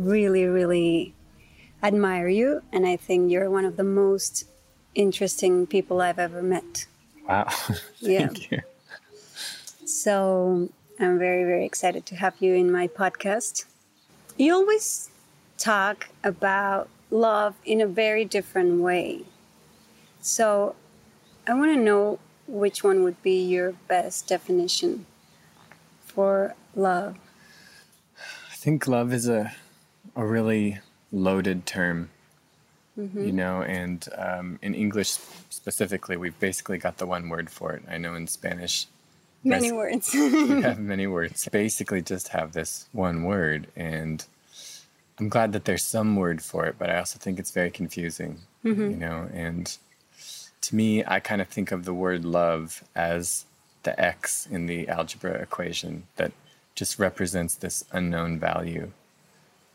really, really admire you, and I think you're one of the most interesting people I've ever met. Wow. Thank yeah. you. So I'm very, very excited to have you in my podcast. You always talk about love in a very different way. So I want to know which one would be your best definition for love. I think love is a a really loaded term, mm-hmm. you know, and um, in English specifically, we've basically got the one word for it. I know in Spanish, many words. we have many words. Basically, just have this one word, and I'm glad that there's some word for it, but I also think it's very confusing, mm-hmm. you know, and to me, I kind of think of the word love as the x in the algebra equation that just represents this unknown value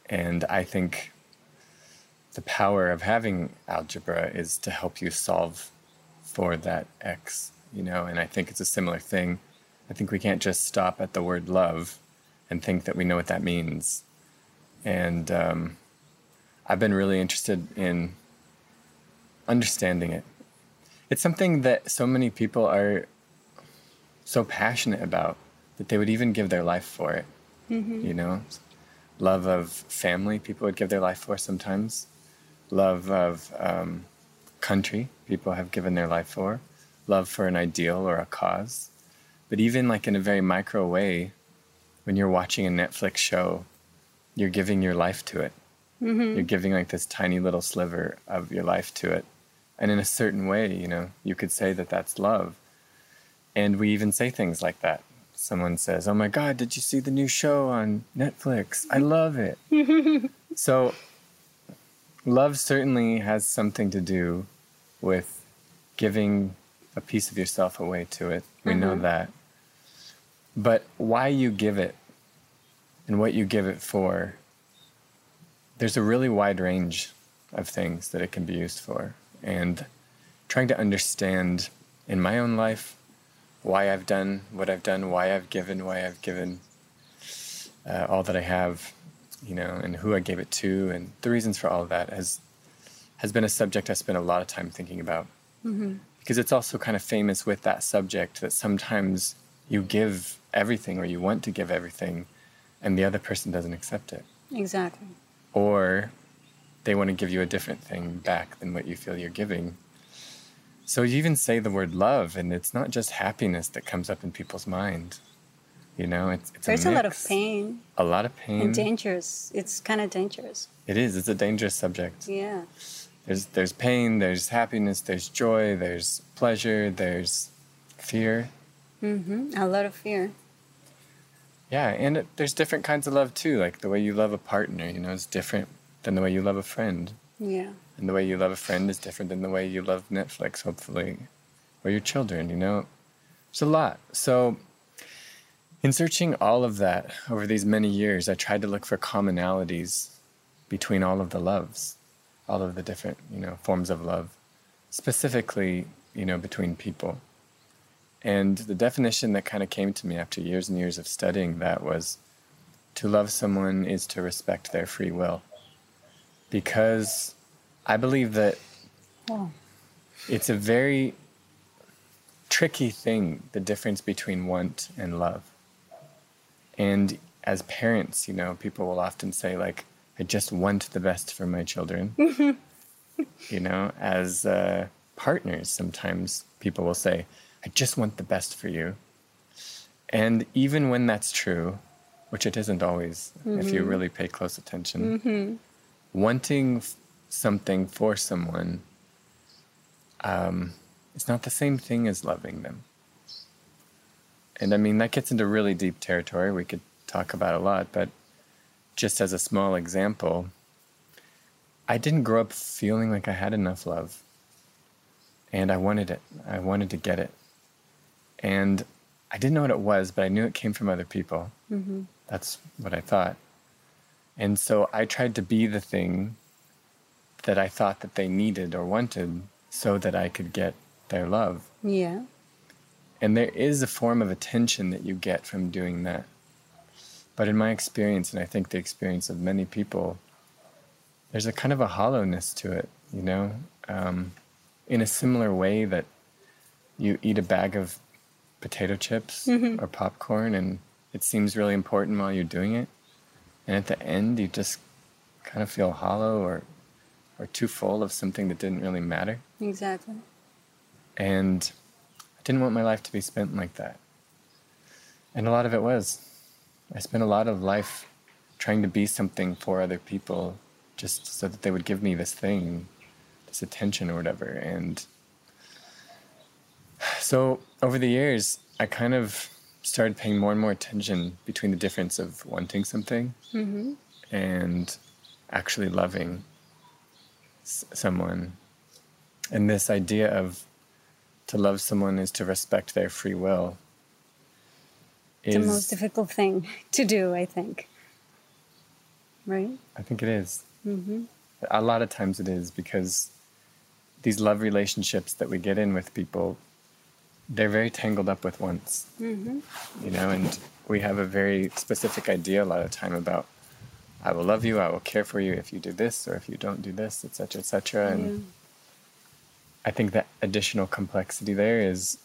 and I think the power of having algebra is to help you solve for that X, you know, and I think it's a similar thing. I think we can't just stop at the word love and think that we know what that means. And um, I've been really interested in understanding it. It's something that so many people are so passionate about that they would even give their life for it, mm-hmm. you know? Love of family, people would give their life for sometimes, love of um, country, people have given their life for, love for an ideal or a cause. But even like in a very micro way, when you're watching a Netflix show, you're giving your life to it. Mm-hmm. You're giving like this tiny little sliver of your life to it. And in a certain way, you know, you could say that that's love. And we even say things like that someone says, "Oh my God, did you see the new show on Netflix? I love it." so, love certainly has something to do with giving a piece of yourself away to it. We mm-hmm. know that. But why you give it and what you give it for, there's a really wide range of things that it can be used for. And trying to understand in my own life why I've done what I've done, why I've given, why I've given uh, all that I have, you know, and who I gave it to, and the reasons for all of that has has been a subject I spent a lot of time thinking about. Mm-hmm. Because it's also kind of famous with that subject that sometimes you give everything or you want to give everything, and the other person doesn't accept it. Exactly. Or they want to give you a different thing back than what you feel you're giving so you even say the word love, and it's not just happiness that comes up in people's mind. You know, it's, it's there's a, a, lot of pain. A lot of pain. And dangerous. It's kind of dangerous. It is. It's a dangerous subject. Yeah. There's there's pain. There's happiness. There's joy. There's pleasure. There's fear. Mm-hmm. A lot of fear. Yeah, and it, there's different kinds of love too. Like the way you love a partner, you know, is different than the way you love a friend. Yeah. And the way you love a friend is different than the way you love Netflix, hopefully, or your children, you know? It's a lot. So, in searching all of that over these many years, I tried to look for commonalities between all of the loves, all of the different, you know, forms of love, specifically, you know, between people. And the definition that kind of came to me after years and years of studying that was to love someone is to respect their free will. Because I believe that oh. it's a very tricky thing, the difference between want and love. And as parents, you know, people will often say, like, I just want the best for my children. you know, as uh, partners, sometimes people will say, I just want the best for you. And even when that's true, which it isn't always, mm-hmm. if you mm-hmm. really pay close attention, mm-hmm. wanting something for someone, um, it's not the same thing as loving them. And I mean, that gets into really deep territory we could talk about a lot, but just as a small example, I didn't grow up feeling like I had enough love. And I wanted it. I wanted to get it. And I didn't know what it was, but I knew it came from other people. Mm-hmm. That's what I thought. And so I tried to be the thing that I thought that they needed or wanted so that I could get their love. Yeah. And there is a form of attention that you get from doing that. But in my experience, and I think the experience of many people, there's a kind of a hollowness to it, you know, um, in a similar way that you eat a bag of potato chips mm-hmm. or popcorn and it seems really important while you're doing it. And at the end, you just kind of feel hollow or, or too full of something that didn't really matter. Exactly. And I didn't want my life to be spent like that. And a lot of it was. I spent a lot of life trying to be something for other people just so that they would give me this thing, this attention or whatever. And so over the years, I kind of started paying more and more attention between the difference of wanting something mm-hmm. and actually loving s- someone. And this idea of to love someone is to respect their free will. It's the most difficult thing to do, I think. Right? I think it is. Mm-hmm. A lot of times it is because these love relationships that we get in with people, they're very tangled up with wants. Mm-hmm. You know, and we have a very specific idea a lot of time about I will love you, I will care for you if you do this or if you don't do this, etc., etc. And yeah. I think that additional complexity there is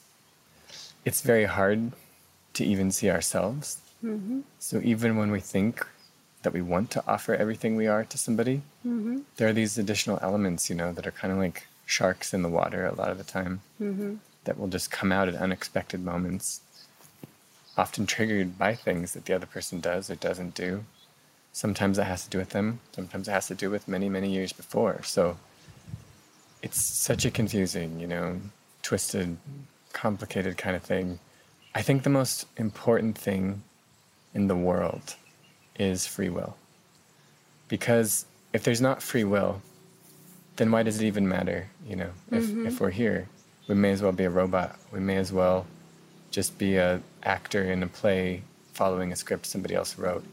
it's very hard to even see ourselves. Mm-hmm. So even when we think that we want to offer everything we are to somebody, mm-hmm. there are these additional elements, you know, that are kind of like sharks in the water a lot of the time mm-hmm. that will just come out at unexpected moments, often triggered by things that the other person does or doesn't do. Sometimes it has to do with them, sometimes it has to do with many, many years before. So it's such a confusing, you know, twisted, complicated kind of thing. I think the most important thing in the world is free will. Because if there's not free will, then why does it even matter? You know, if, mm-hmm. if we're here, we may as well be a robot. We may as well just be a actor in a play following a script somebody else wrote.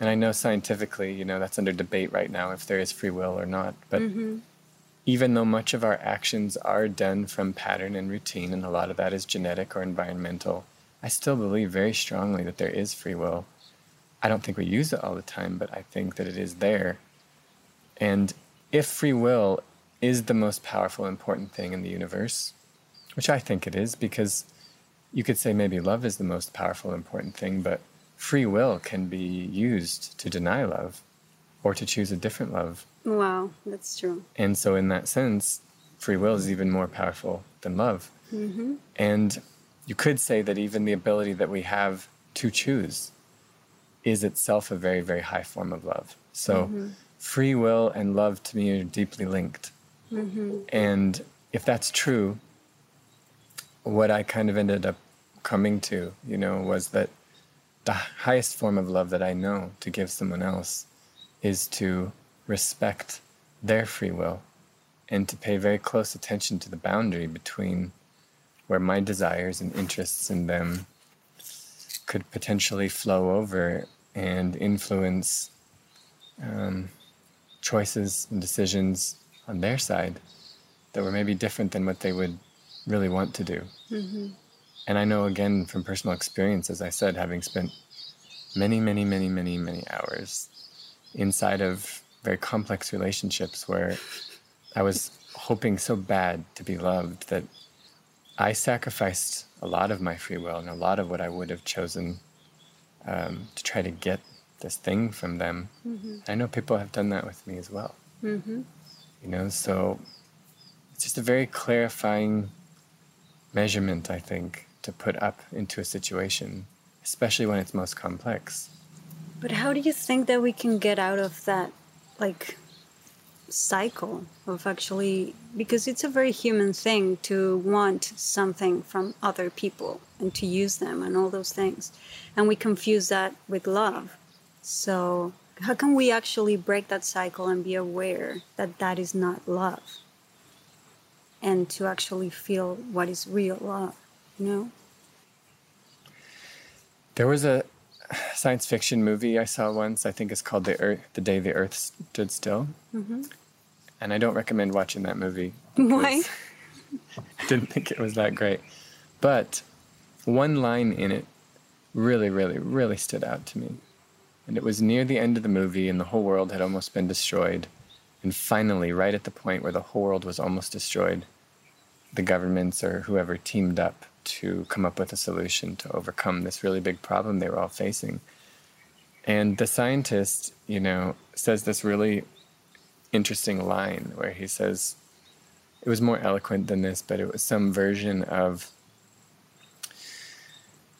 And I know scientifically, you know, that's under debate right now if there is free will or not. But mm-hmm. even though much of our actions are done from pattern and routine, and a lot of that is genetic or environmental, I still believe very strongly that there is free will. I don't think we use it all the time, but I think that it is there. And if free will is the most powerful, important thing in the universe, which I think it is, because you could say maybe love is the most powerful, important thing, but free will can be used to deny love or to choose a different love. Wow, that's true. And so, in that sense, free will is even more powerful than love. Mm-hmm. And you could say that even the ability that we have to choose is itself a very, very high form of love. So, mm-hmm. free will and love to me are deeply linked. Mm-hmm. And if that's true, what I kind of ended up coming to, you know, was that the highest form of love that I know to give someone else is to respect their free will and to pay very close attention to the boundary between where my desires and interests in them could potentially flow over and influence um, choices and decisions on their side that were maybe different than what they would really want to do. Mm-hmm. And I know again from personal experience, as I said, having spent many, many, many, many, many hours inside of very complex relationships where I was hoping so bad to be loved that I sacrificed a lot of my free will and a lot of what I would have chosen um, to try to get this thing from them. Mm-hmm. I know people have done that with me as well. Mm-hmm. You know, so it's just a very clarifying measurement, I think, to put up into a situation, especially when it's most complex. But how do you think that we can get out of that, like, cycle of actually because it's a very human thing to want something from other people and to use them and all those things and we confuse that with love So, how can we actually break that cycle and be aware that that is not love? And to actually feel what is real love, know? There was a science fiction movie I saw once. I think it's called "The Earth," "The Day the Earth Stood Still," mm-hmm. and I don't recommend watching that movie. Why? I didn't think it was that great, but one line in it really, really, really stood out to me, and it was near the end of the movie, and the whole world had almost been destroyed, and finally, right at the point where the whole world was almost destroyed, the governments or whoever teamed up to come up with a solution to overcome this really big problem they were all facing. And the scientist, you know, says this really interesting line where he says, it was more eloquent than this, but it was some version of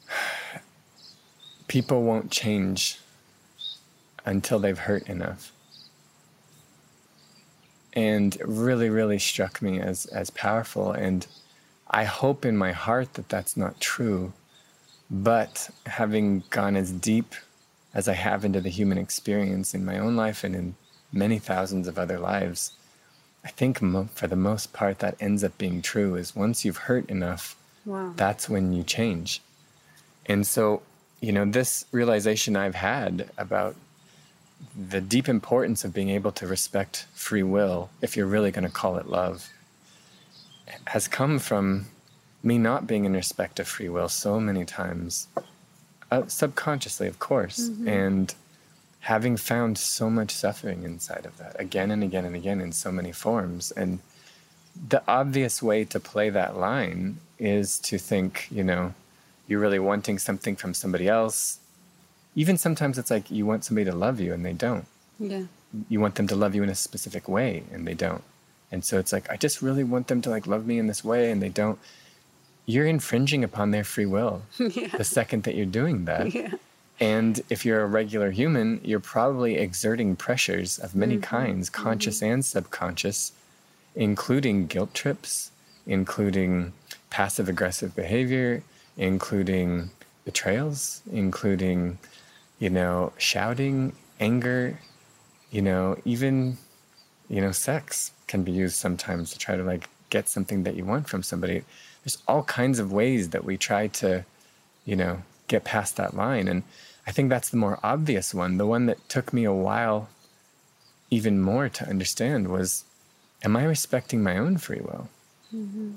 people won't change until they've hurt enough. And really, really struck me as, as powerful. And I hope in my heart that that's not true. But having gone as deep as I have into the human experience in my own life and in many thousands of other lives, I think mo- for the most part that ends up being true is once you've hurt enough, wow. that's when you change. And so, you know, this realization I've had about the deep importance of being able to respect free will, if you're really going to call it love, has come from me not being in respect of free will so many times, uh, subconsciously, of course, mm-hmm. and having found so much suffering inside of that again and again and again in so many forms. And the obvious way to play that line is to think, you know, you're really wanting something from somebody else. Even sometimes it's like you want somebody to love you and they don't. Yeah. You want them to love you in a specific way and they don't. And so it's like, I just really want them to like love me in this way and they don't. You're infringing upon their free will yeah. the second that you're doing that. Yeah. And if you're a regular human, you're probably exerting pressures of many mm-hmm. kinds, conscious mm-hmm. and subconscious, including guilt trips, including passive aggressive behavior, including betrayals, including, you know, shouting, anger, you know, even, you know, sex can be used sometimes to try to like get something that you want from somebody. There's all kinds of ways that we try to, you know, get past that line. And I think that's the more obvious one. The one that took me a while even more to understand was am I respecting my own free will? Mm-hmm.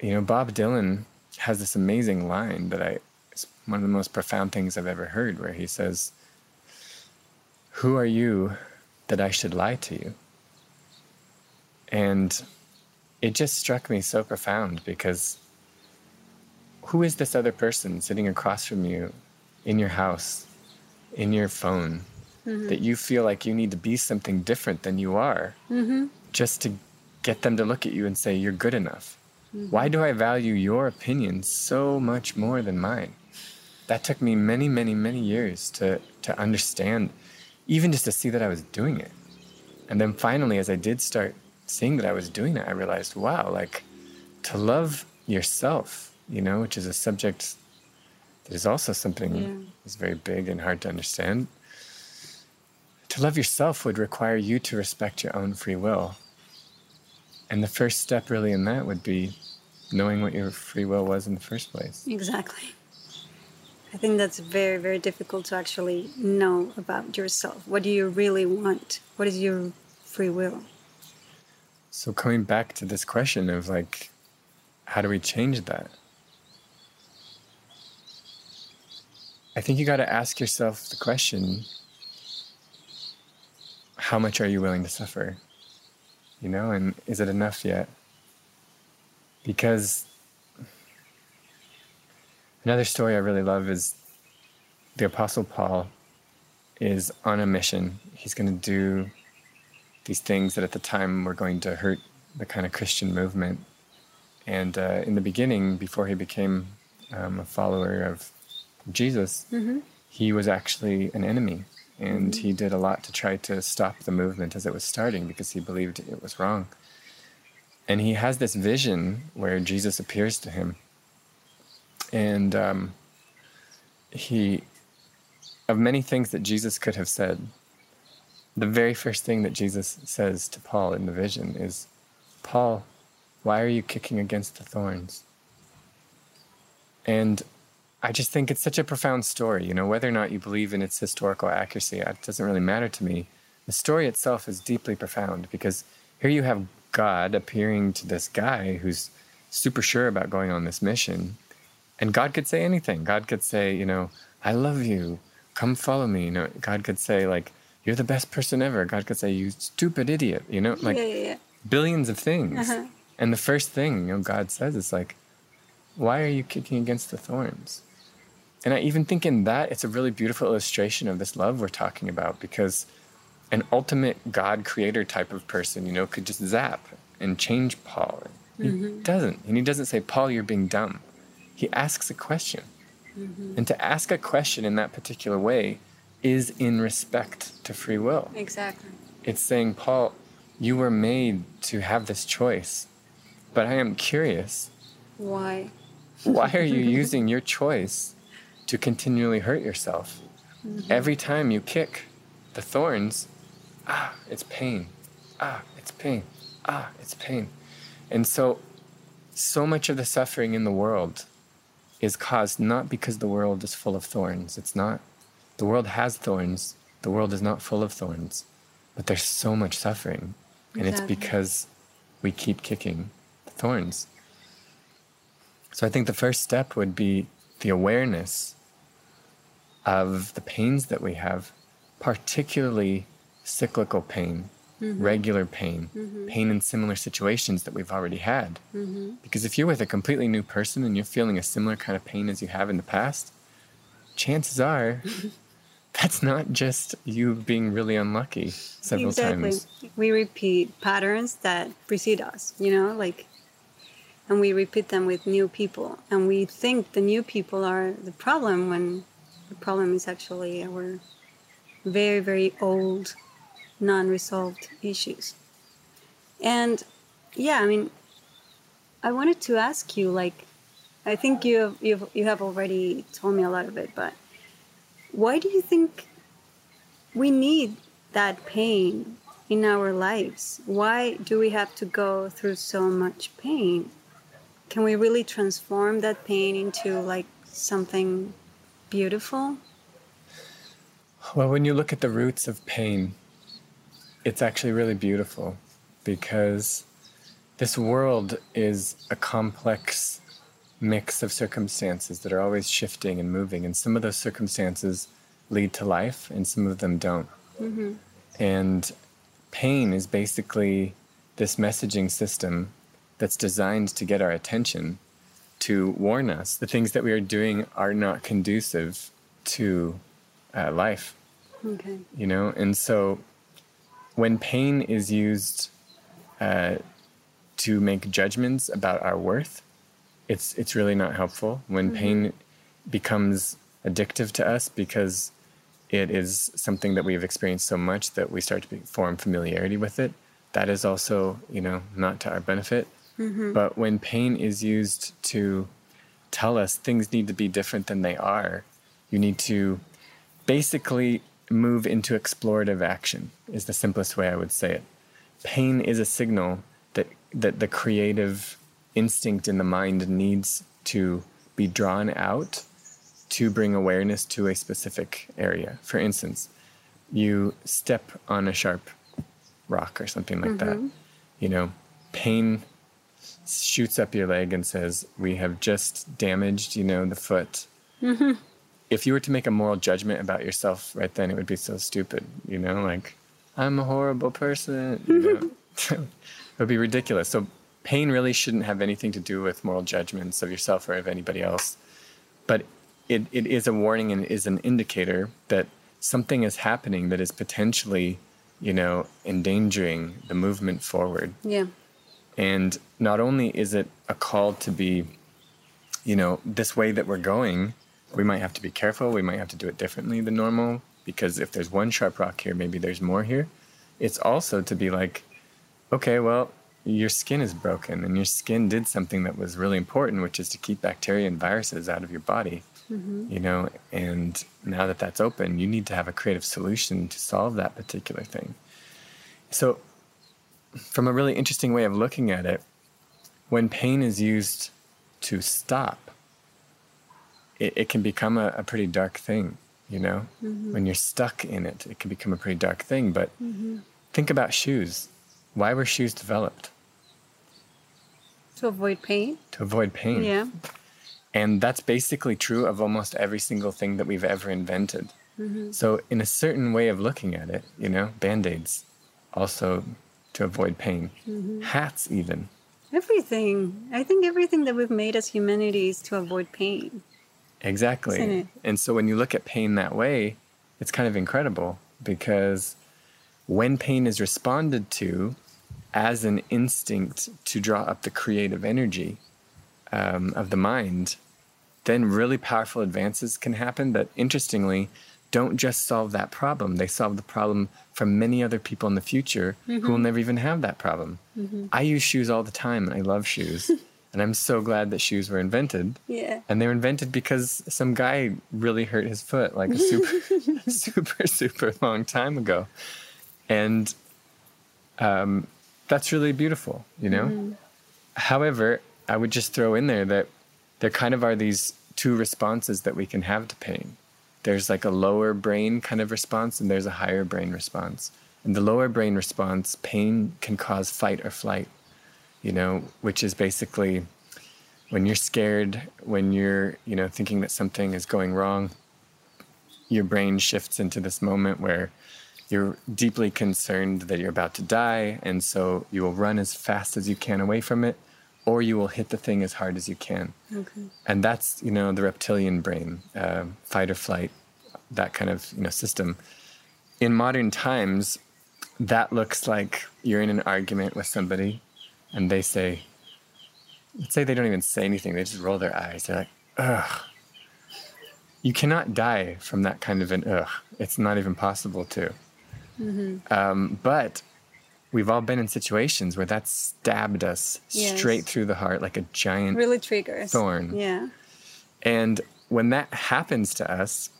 You know, Bob Dylan has this amazing line that I, it's one of the most profound things I've ever heard, where he says, Who are you that I should lie to you? And it just struck me so profound because who is this other person sitting across from you in your house, in your phone, mm-hmm. that you feel like you need to be something different than you are mm-hmm. just to get them to look at you and say, You're good enough? Mm-hmm. Why do I value your opinion so much more than mine? That took me many, many, many years to, to understand, even just to see that I was doing it. And then finally, as I did start seeing that I was doing it, I realized, wow, like to love yourself, you know, which is a subject that is also something yeah. that's very big and hard to understand. To love yourself would require you to respect your own free will. And the first step, really, in that would be knowing what your free will was in the first place. Exactly. I think that's very, very difficult to actually know about yourself. What do you really want? What is your free will? So coming back to this question of like, how do we change that? I think you got to ask yourself the question how much are you willing to suffer? You know, and is it enough yet? Because another story I really love is the Apostle Paul is on a mission. He's going to do these things that at the time were going to hurt the kind of Christian movement. And uh, in the beginning, before he became um, a follower of Jesus, mm-hmm. he was actually an enemy. And mm-hmm. he did a lot to try to stop the movement as it was starting because he believed it was wrong. And he has this vision where Jesus appears to him. And um, he of many things that Jesus could have said, the very first thing that Jesus says to Paul in the vision is, Paul, why are you kicking against the thorns? And I just think it's such a profound story. You know, whether or not you believe in its historical accuracy, it doesn't really matter to me. The story itself is deeply profound because here you have God appearing to this guy who's super sure about going on this mission. And God could say anything. God could say, you know, I love you. Come follow me. You know, God could say, like, you're the best person ever. God could say, you stupid idiot. You know, like yeah, yeah, billions of things. Uh-huh. And the first thing, you know, God says is like, why are you kicking against the thorns? And I even think in that, it's a really beautiful illustration of this love we're talking about because an ultimate God creator type of person, you know, could just zap and change Paul. He mm-hmm. doesn't. And he doesn't say, Paul, you're being dumb. He asks a question. Mm-hmm. And to ask a question in that particular way is in respect to free will. Exactly. It's saying, Paul, you were made to have this choice, but I am curious. Why? why are you using your choice to continually hurt yourself? Mm-hmm. Every time you kick the thorns, ah, it's pain. Ah, it's pain. Ah, it's pain. And so, so much of the suffering in the world is caused not because the world is full of thorns. It's not. The world has thorns. The world is not full of thorns. But there's so much suffering. And exactly. it's because we keep kicking the thorns. So I think the first step would be the awareness of the pains that we have, particularly cyclical pain, mm-hmm. regular pain, mm-hmm. pain in similar situations that we've already had. Mm-hmm. Because if you're with a completely new person and you're feeling a similar kind of pain as you have in the past, chances are that's not just you being really unlucky several exactly. times. We repeat patterns that precede us, you know, like and we repeat them with new people and we think the new people are the problem when the problem is actually our very, very old, non resolved issues. And yeah, I mean, I wanted to ask you like, I think you have, you've, you have already told me a lot of it, but why do you think we need that pain in our lives? Why do we have to go through so much pain? Can we really transform that pain into like something beautiful? Well, when you look at the roots of pain, it's actually really beautiful because this world is a complex mix of circumstances that are always shifting and moving, and some of those circumstances lead to life, and some of them don't. Mm-hmm. And pain is basically this messaging system that's designed to get our attention to warn us the things that we are doing are not conducive to uh, life. Okay. You know, and so when pain is used uh, to make judgments about our worth, it's it's really not helpful. When mm-hmm. pain becomes addictive to us because it is something that we've experienced so much that we start to form familiarity with it, that is also you know not to our benefit. Mm-hmm. But when pain is used to tell us things need to be different than they are, you need to basically move into explorative action, is the simplest way I would say it. Pain is a signal that, that the creative instinct in the mind needs to be drawn out to bring awareness to a specific area. For instance, you step on a sharp rock or something like mm-hmm. that. You know, pain shoots up your leg and says, "We have just damaged, you know, the foot." Mm-hmm. If you were to make a moral judgment about yourself right then, it would be so stupid, you know, like I'm a horrible person. You know? it would be ridiculous. So pain really shouldn't have anything to do with moral judgments of yourself or of anybody else. But it, it is a warning and is an indicator that something is happening that is potentially, you know, endangering the movement forward. Yeah. And not only is it a call to be, you know, this way that we're going, we might have to be careful. We might have to do it differently than normal because if there's one sharp rock here, maybe there's more here. It's also to be like, okay, well, your skin is broken and your skin did something that was really important, which is to keep bacteria and viruses out of your body. Mm-hmm. You know, and now that that's open, you need to have a creative solution to solve that particular thing. So, from a really interesting way of looking at it, when pain is used to stop, it, it can become a, a, pretty dark thing, you know? Mm-hmm. When you're stuck in it, it can become a pretty dark thing. But mm-hmm. think about shoes. Why were shoes developed? To avoid pain. To avoid pain. Yeah. And that's basically true of almost every single thing that we've ever invented. Mm-hmm. So, in a certain way of looking at it, you know, band aids also to avoid pain, mm-hmm. hats, even. Everything. I think everything that we've made as humanity is to avoid pain. Exactly. And so, when you look at pain that way, it's kind of incredible because when pain is responded to, as an instinct to draw up the creative energy um, of the mind, then really powerful advances can happen that, interestingly, don't just solve that problem. They solve the problem for many other people in the future mm-hmm. who will never even have that problem. Mm-hmm. I use shoes all the time and I love shoes. and I'm so glad that shoes were invented. Yeah. And they were invented because some guy really hurt his foot like a super, super, super long time ago. And um, that's really beautiful, you know? Mm. However, I would just throw in there that there kind of are these two responses that we can have to pain. There's like a lower brain kind of response, and there's a higher brain response. And the lower brain response, pain can cause fight or flight, you know, which is basically when you're scared, when you're, you know, thinking that something is going wrong, your brain shifts into this moment where you're deeply concerned that you're about to die, and so you will run as fast as you can away from it, or you will hit the thing as hard as you can. Okay. And that's you know the reptilian brain, uh, fight or flight, that kind of you know system. In modern times, that looks like you're in an argument with somebody, and they say, let's say they don't even say anything; they just roll their eyes. They're like, ugh. You cannot die from that kind of an ugh. It's not even possible to. Mm-hmm. Um, but we've all been in situations where that stabbed us yes. straight through the heart like a giant really triggers thorn. Yeah. And when that happens to us,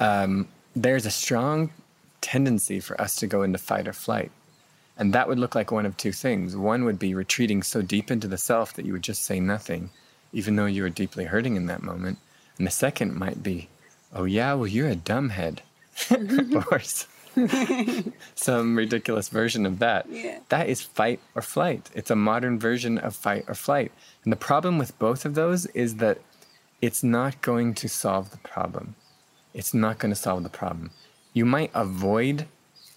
um, there's a strong tendency for us to go into fight or flight. And that would look like one of two things. One would be retreating so deep into the self that you would just say nothing, even though you were deeply hurting in that moment. And the second might be, oh, yeah, well, you're a dumbhead. or some ridiculous version of that. Yeah. That is fight or flight. It's a modern version of fight or flight. And the problem with both of those is that it's not going to solve the problem. It's not going to solve the problem. You might avoid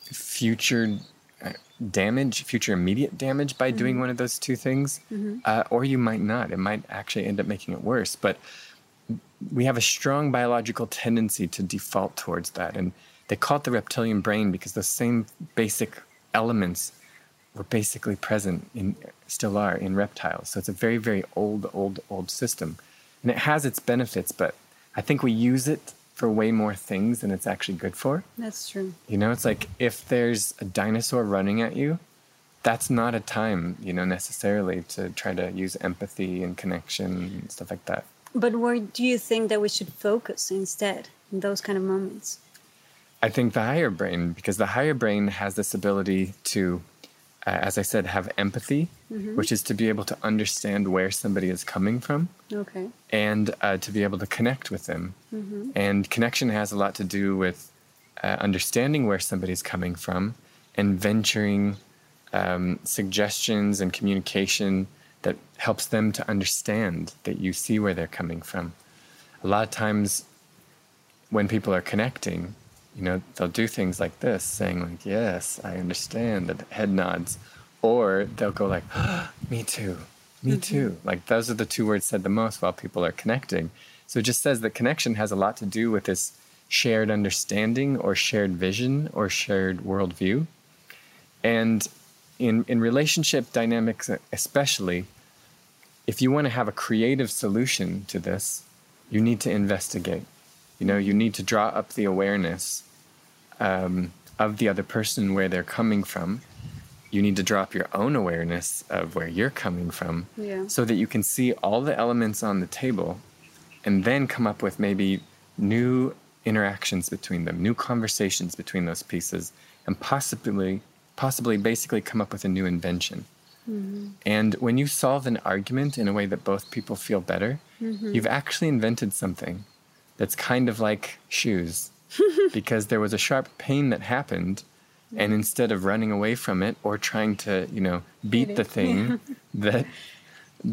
future uh, damage, future immediate damage by mm-hmm. doing one of those two things, mm-hmm. uh, or you might not. It might actually end up making it worse. But we have a strong biological tendency to default towards that. And they call it the reptilian brain because the same basic elements were basically present in, still are in reptiles. So it's a very, very old, old, old system. And it has its benefits, but I think we use it for way more things than it's actually good for. That's true. You know, it's like if there's a dinosaur running at you, that's not a time, you know, necessarily to try to use empathy and connection and stuff like that. But where do you think that we should focus instead in those kind of moments? I think the higher brain, because the higher brain has this ability to, uh, as I said, have empathy, mm-hmm. which is to be able to understand where somebody is coming from. Okay. And uh, to be able to connect with them. Mm-hmm. And connection has a lot to do with uh, understanding where somebody's coming from and venturing um, suggestions and communication that helps them to understand that you see where they're coming from. A lot of times, when people are connecting, you know, they'll do things like this, saying like, "Yes, I understand," the head nods, or they'll go like, oh, "Me too, me mm-hmm. too." Like those are the two words said the most while people are connecting. So it just says that connection has a lot to do with this shared understanding or shared vision or shared worldview, and in, in relationship dynamics, especially, if you want to have a creative solution to this, you need to investigate. You know, you need to draw up the awareness um, of the other person, where they're coming from, you need to drop your own awareness of where you're coming from Yeah. so that you can see all the elements on the table and then come up with maybe new interactions between them, new conversations between those pieces, and possibly, possibly basically come up with a new invention. Mm-hmm. And when you solve an argument in a way that both people feel better, mm-hmm. you've actually invented something that's kind of like shoes. Because there was a sharp pain that happened and instead of running away from it or trying to, you know, beat the thing that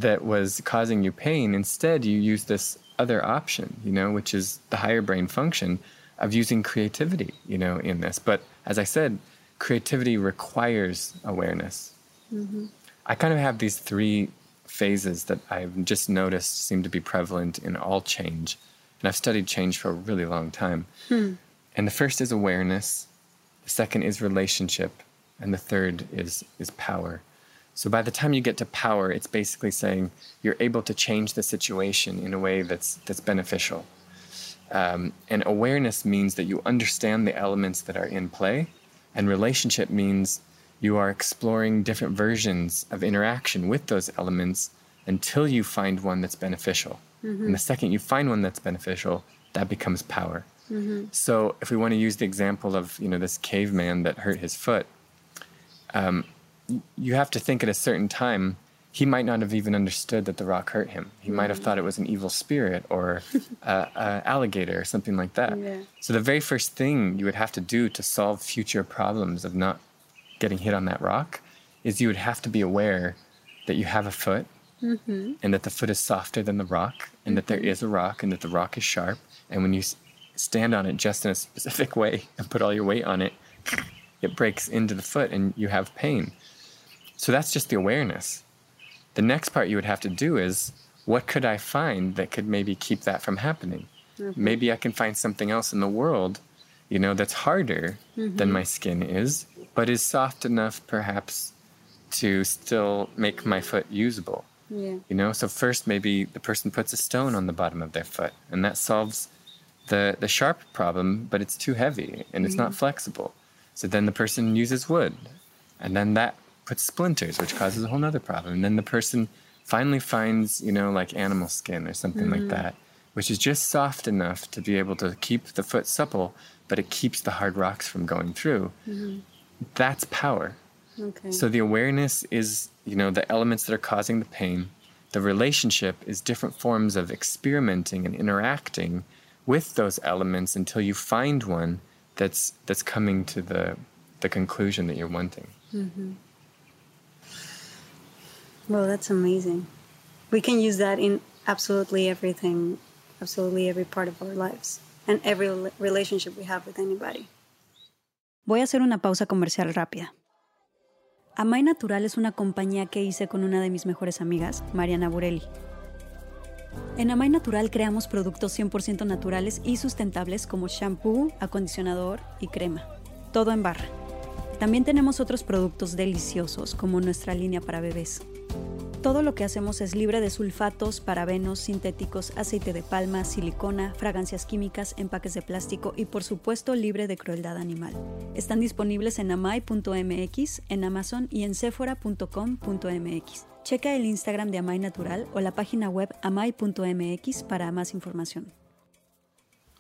that was causing you pain, instead you use this other option, you know, which is the higher brain function of using creativity, you know, in this. But as I said, creativity requires awareness. I kind of have these three phases that I've just noticed seem to be prevalent in all change. And I've studied change for a really long time. And the first is awareness, the second is relationship, and the third is, is power. So by the time you get to power, it's basically saying you're able to change the situation in a way that's, that's beneficial. Um, and awareness means that you understand the elements that are in play, and relationship means you are exploring different versions of interaction with those elements until you find one that's beneficial. And the second you find one that's beneficial, that becomes power. So if we want to use the example of you know this caveman that hurt his foot, um, you have to think at a certain time he might not have even understood that the rock hurt him. He might have mm-hmm. thought it was an evil spirit or a, a alligator or something like that. Yeah. So the very first thing you would have to do to solve future problems of not getting hit on that rock is you would have to be aware that you have a foot mm-hmm. and that the foot is softer than the rock and that there mm-hmm. is a rock and that the rock is sharp and when you s- stand on it just in a specific way and put all your weight on it it breaks into the foot and you have pain so that's just the awareness the next part you would have to do is what could i find that could maybe keep that from happening? Mm-hmm. Maybe i can find something else in the world you know that's harder than mm-hmm. my skin is but is soft enough perhaps to still make my foot usable. Yeah. you know so first maybe the person puts a stone on the bottom of their foot and that solves the the sharp problem but it's too heavy and it's not mm-hmm. flexible. So then the person uses wood and then that puts splinters which causes a whole nother problem and then the person finally finds you know like animal skin or something like mm-hmm. that which is just soft enough to be able to keep the foot supple but it keeps the hard rocks from going through mm-hmm. that's power Okay. so the awareness is, you know, the elements that are causing the pain. The relationship is different forms of experimenting and interacting with those elements until you find one that's that's coming to the the conclusion that you're wanting. Mm-hmm. Well, that's amazing. We can use that in absolutely everything, absolutely every part of our lives, and every rela- relationship we have with anybody. Voy a hacer una pausa comercial rápida. Amay Natural es una compañía que hice con una de mis mejores amigas, Mariana Burelli. En Amay Natural creamos productos 100% naturales y sustentables como shampoo, acondicionador y crema. Todo en barra. También tenemos otros productos deliciosos como nuestra línea para bebés. Todo lo que hacemos es libre de sulfatos, parabenos, sintéticos, aceite de palma, silicona, fragancias químicas, empaques de plástico y por supuesto libre de crueldad animal. Están disponibles en amai.mx, en Amazon y en sephora.com.mx. Checa el Instagram de Amai Natural o la página web amai.mx para más información.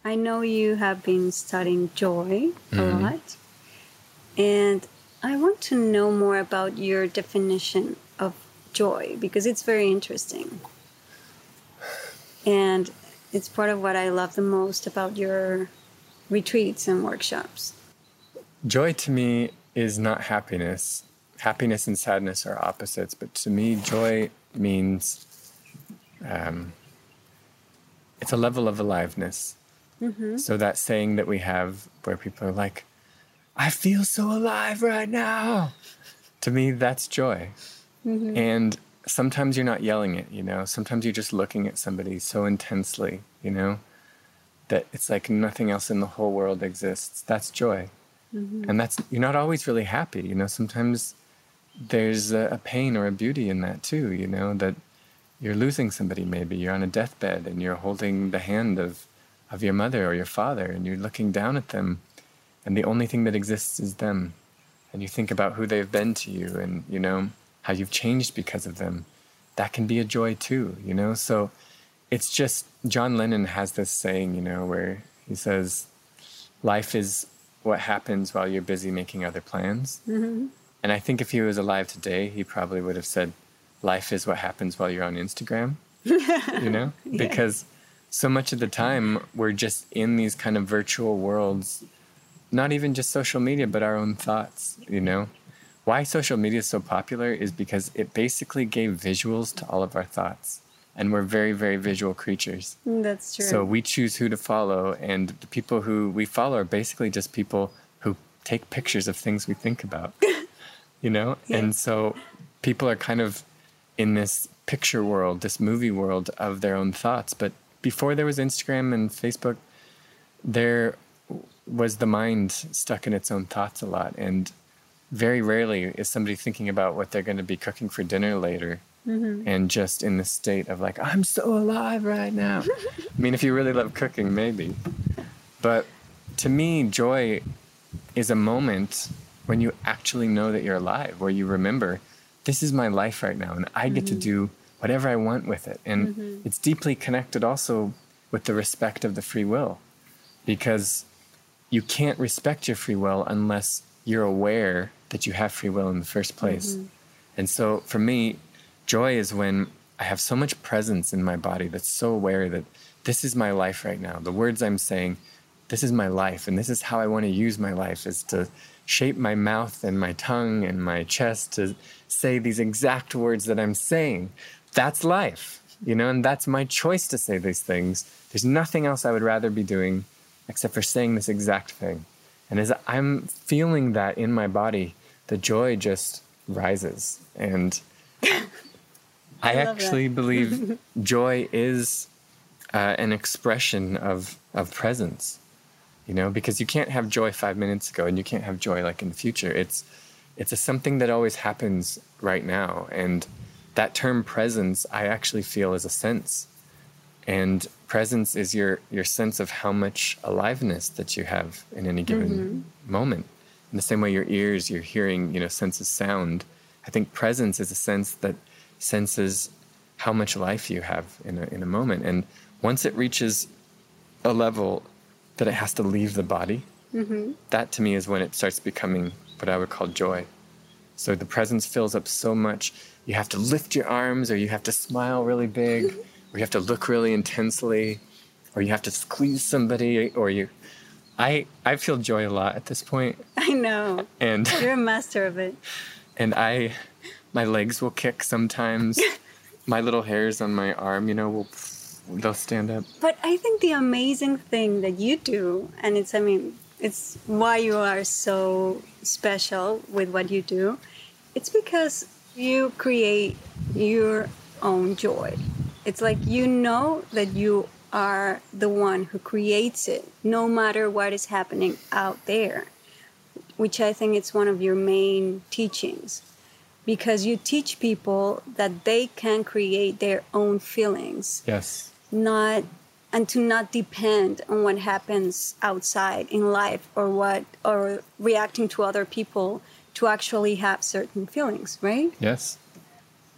I know you have been studying joy a lot, and I want to know more about your definition joy because it's very interesting. And it's part of what I love the most about your retreats and workshops. Joy to me is not happiness. Happiness and sadness are opposites, but to me, joy means um, it's a level of aliveness. So that saying that we have where people are like, I feel so alive right now. To me, that's joy. Mm-hmm. And sometimes you're not yelling it, you know, sometimes you're just looking at somebody so intensely, you know, that it's like nothing else in the whole world exists. That's joy. Mm-hmm. And that's you're not always really happy you know? Sometimes there's a, a pain or a beauty in that too you know? That you're losing somebody maybe. You're on a deathbed and you're holding the hand of of your mother or your father and you're looking down at them and the only thing that exists is them. And you think about who they've been to you and, you know, how you've changed because of them, that can be a joy too, you know? So it's just, John Lennon has this saying, you know, where he says, life is what happens while you're busy making other plans. Mm-hmm. And I think if he was alive today, he probably would have said, life is what happens while you're on Instagram, you know? yeah. Because so much of the time we're just in these kind of virtual worlds, not even just social media, but our own thoughts, you know? Why social media is so popular is because it basically gave visuals to all of our thoughts. And we're very, very visual creatures. Mm, that's true. So we choose who to follow, and the people who we follow are basically just people who take pictures of things we think about, you know? Yeah. And so people are kind of in this picture world, this movie world of their own thoughts. But before there was Instagram and Facebook, there was the mind stuck in its own thoughts a lot. And very rarely is somebody thinking about what they're going to be cooking for dinner later mm-hmm. and just in the state of like, I'm so alive right now. I mean, if you really love cooking, maybe. But to me, joy is a moment when you actually know that you're alive, where you remember, this is my life right now, and I get mm-hmm. to do whatever I want with it. And mm-hmm. it's deeply connected also with the respect of the free will, because you can't respect your free will unless you're aware that you have free will in the first place. Mm-hmm. And so for me, joy is when I have so much presence in my body that's so aware that this is my life right now. The words I'm saying, this is my life, and this is how I want to use my life is to shape my mouth and my tongue and my chest to say these exact words that I'm saying that's life, you know, and that's my choice to say these things. There's nothing else I would rather be doing except for saying this exact thing. And as I'm feeling that in my body, the joy just rises. And I, I actually believe joy is uh, an expression of, of presence, you know, because you can't have joy five minutes ago and you can't have joy like in the future. It's, it's a something that always happens right now. And that term presence, I actually feel is a sense. And presence is your, your sense of how much aliveness that you have in any given mm-hmm. moment. In the same way your ears, your hearing, you know, senses sound. I think presence is a sense that senses how much life you have in a, in a moment. And once it reaches a level that it has to leave the body, mm-hmm. that to me is when it starts becoming what I would call joy. So the presence fills up so much you have to lift your arms or you have to smile really big or you have to look really intensely or you have to squeeze somebody or you I I feel joy a lot at this point. I know. And you're a master of it. And I my legs will kick sometimes. my little hairs on my arm, you know, will they'll stand up. But I think the amazing thing that you do and it's I mean it's why you are so special with what you do. It's because you create your own joy. It's like you know that you are the one who creates it, no matter what is happening out there, which I think it's one of your main teachings. Because you teach people that they can create their own feelings. Yes. Not and to not depend on what happens outside in life or what or reacting to other people to actually have certain feelings, right? Yes.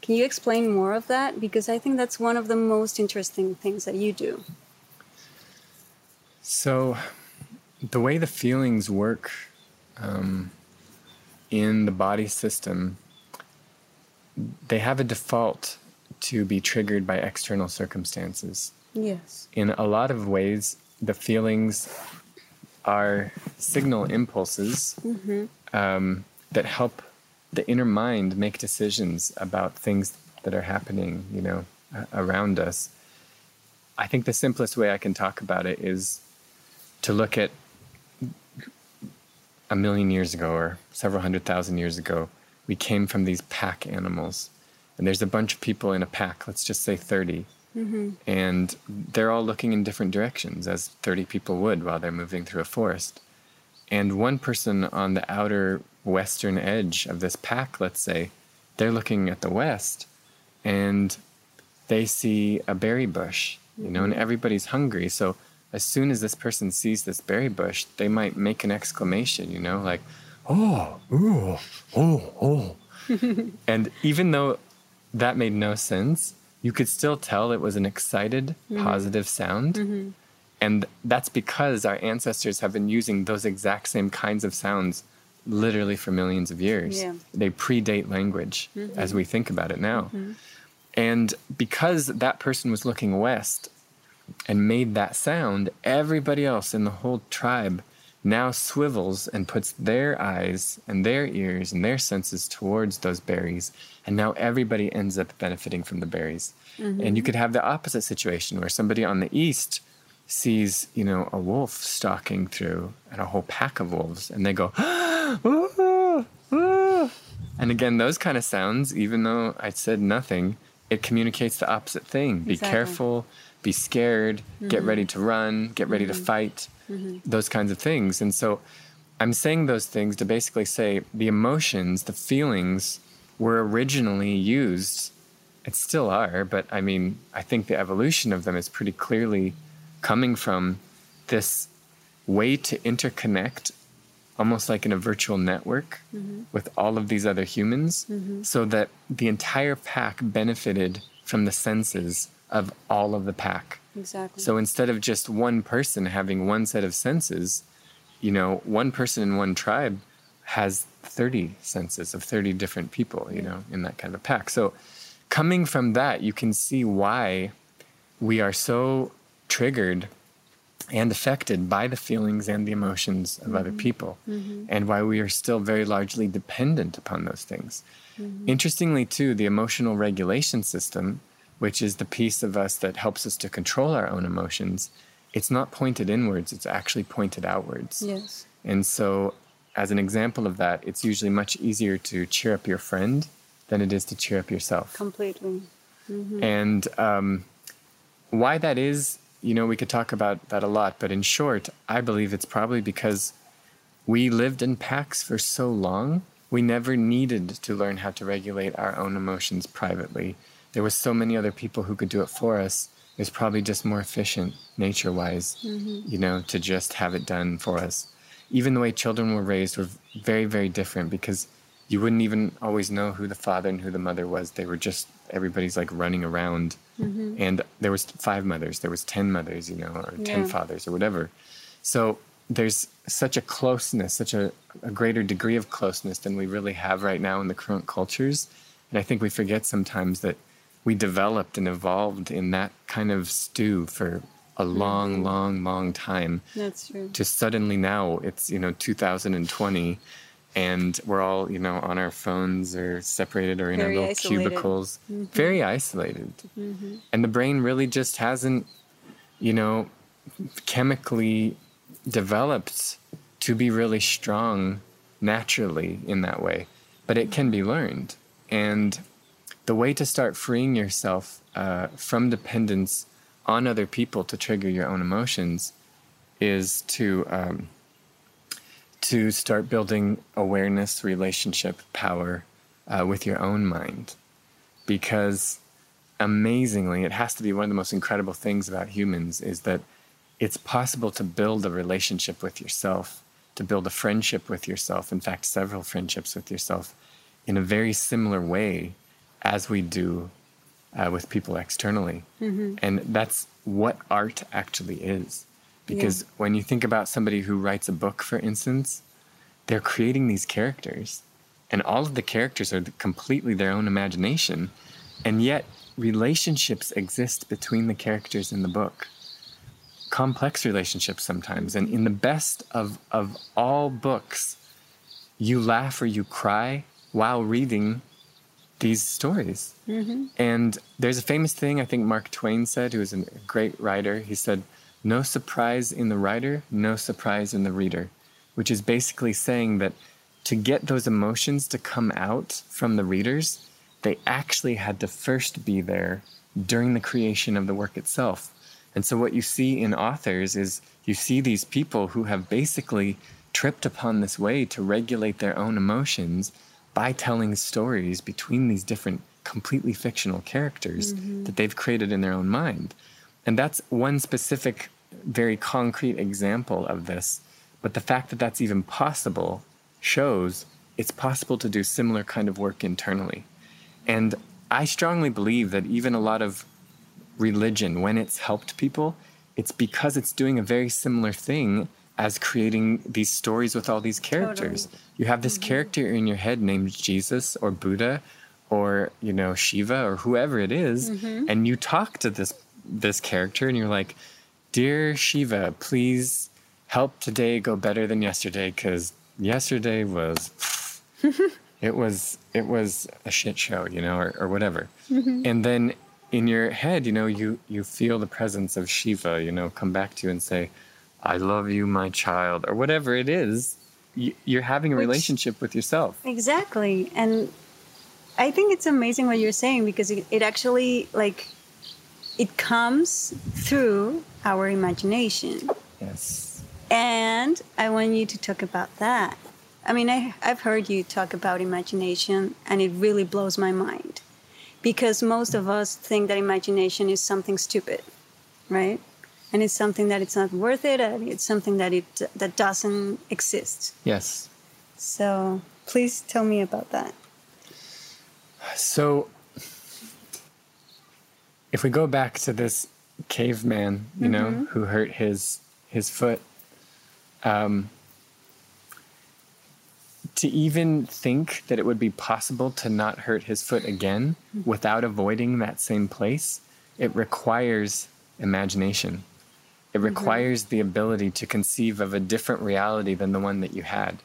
Can you explain more of that? Because I think that's one of the most interesting things that you do. So, the way the feelings work um, in the body system, they have a default to be triggered by external circumstances. Yes. In a lot of ways, the feelings are signal impulses mm-hmm. um, that help the inner mind make decisions about things that are happening, you know, around us. I think the simplest way I can talk about it is to look at a million years ago or several hundred thousand years ago, we came from these pack animals. And there's a bunch of people in a pack, let's just say 30. Mm-hmm. And they're all looking in different directions, as 30 people would while they're moving through a forest. And one person on the outer western edge of this pack, let's say, they're looking at the west and they see a berry bush, you know, and everybody's hungry. So as soon as this person sees this berry bush, they might make an exclamation, you know, like, oh, ooh, oh, oh. and even though that made no sense, you could still tell it was an excited, mm-hmm. positive sound. Mm-hmm. And that's because our ancestors have been using those exact same kinds of sounds literally for millions of years. Yeah. They predate language mm-hmm. as we think about it now. Mm-hmm. And because that person was looking west and made that sound, everybody else in the whole tribe now swivels and puts their eyes and their ears and their senses towards those berries. And now everybody ends up benefiting from the berries. Mm-hmm. And you could have the opposite situation where somebody on the east sees, you know, a wolf stalking through and a whole pack of wolves, and they go, ah. And again, those kind of sounds, even though I said nothing, it communicates the opposite thing. Be exactly. careful, be scared, mm-hmm. get ready to run, get ready mm-hmm. to fight, mm-hmm. those kinds of things. And so I'm saying those things to basically say the emotions, the feelings were originally used. It still are, but I mean, I think the evolution of them is pretty clearly coming from this way to interconnect almost like in a virtual network mm-hmm. with all of these other humans mm-hmm. so that the entire pack benefited from the senses of all of the pack. Exactly. So instead of just one person having one set of senses, you know, one person in one tribe has 30 senses of 30 different people, you know, in that kind of a pack. So coming from that, you can see why we are so triggered and affected by the feelings and the emotions of mm-hmm. other people, mm-hmm. and why we are still very largely dependent upon those things. Mm-hmm. Interestingly, too, the emotional regulation system, which is the piece of us that helps us to control our own emotions, it's not pointed inwards, it's actually pointed outwards. Yes. And so, as an example of that, it's usually much easier to cheer up your friend than it is to cheer up yourself. Completely. Mm-hmm. And um, why that is you know, we could talk about that a lot, but in short, I believe it's probably because we lived in packs for so long, we never needed to learn how to regulate our own emotions privately. There was so many other people who could do it for us. It was probably just more efficient, nature wise, mm-hmm. you know, to just have it done for us. Even the way children were raised were very, very different because you wouldn't even always know who the father and who the mother was. They were just everybody's like running around mm-hmm. and there was five mothers there was ten mothers you know or yeah. ten fathers or whatever so there's such a closeness such a, a greater degree of closeness than we really have right now in the current cultures and i think we forget sometimes that we developed and evolved in that kind of stew for a long mm-hmm. long long time that's true to suddenly now it's you know 2020 and we're all you know on our phones or separated or in very our little isolated. cubicles mm-hmm. very isolated mm-hmm. and the brain really just hasn't you know chemically developed to be really strong naturally in that way but it can be learned and the way to start freeing yourself uh, from dependence on other people to trigger your own emotions is to um, to start building awareness, relationship, power uh, with your own mind. Because amazingly, it has to be one of the most incredible things about humans is that it's possible to build a relationship with yourself, to build a friendship with yourself, in fact, several friendships with yourself, in a very similar way as we do uh, with people externally. Mm-hmm. And that's what art actually is. Because yeah. when you think about somebody who writes a book, for instance, they're creating these characters, and all of the characters are completely their own imagination, and yet relationships exist between the characters in the book. Complex relationships sometimes, and in the best of, of all books, you laugh or you cry while reading these stories. Mm-hmm. And there's a famous thing I think Mark Twain said, who was a great writer. He said, no surprise in the writer, no surprise in the reader, which is basically saying that to get those emotions to come out from the readers, they actually had to first be there during the creation of the work itself. And so, what you see in authors is you see these people who have basically tripped upon this way to regulate their own emotions by telling stories between these different completely fictional characters mm-hmm. that they've created in their own mind. And that's one specific, very concrete example of this. But the fact that that's even possible shows it's possible to do similar kind of work internally. And I strongly believe that even a lot of religion, when it's helped people, it's because it's doing a very similar thing as creating these stories with all these characters. Totally. You have this mm-hmm. character in your head named Jesus or Buddha or, you know, Shiva or whoever it is, mm-hmm. and you talk to this this character and you're like, "Dear Shiva, please help today go better than yesterday cuz yesterday was it was it was a shit show, you know, or, or whatever. Mm-hmm. And then in your head, you know, you you feel the presence of Shiva, you know, come back to you and say, "I love you, my child," or whatever it is. You, you're having a Which- relationship with yourself. Exactly. And I think it's amazing what you're saying because it, it actually like it comes through our imagination. Yes. And I want you to talk about that. I mean, I, I've heard you talk about imagination, and it really blows my mind because most of us think that imagination is something stupid, right? And it's something that it's not worth it, and it's something that it that doesn't exist. Yes. So please tell me about that. So, if we go back to this caveman, you know, who hurt his his foot, um, to even think that it would be possible to not hurt his foot again without avoiding that same place, it requires imagination. It requires the ability to conceive of a different reality than the one that you had.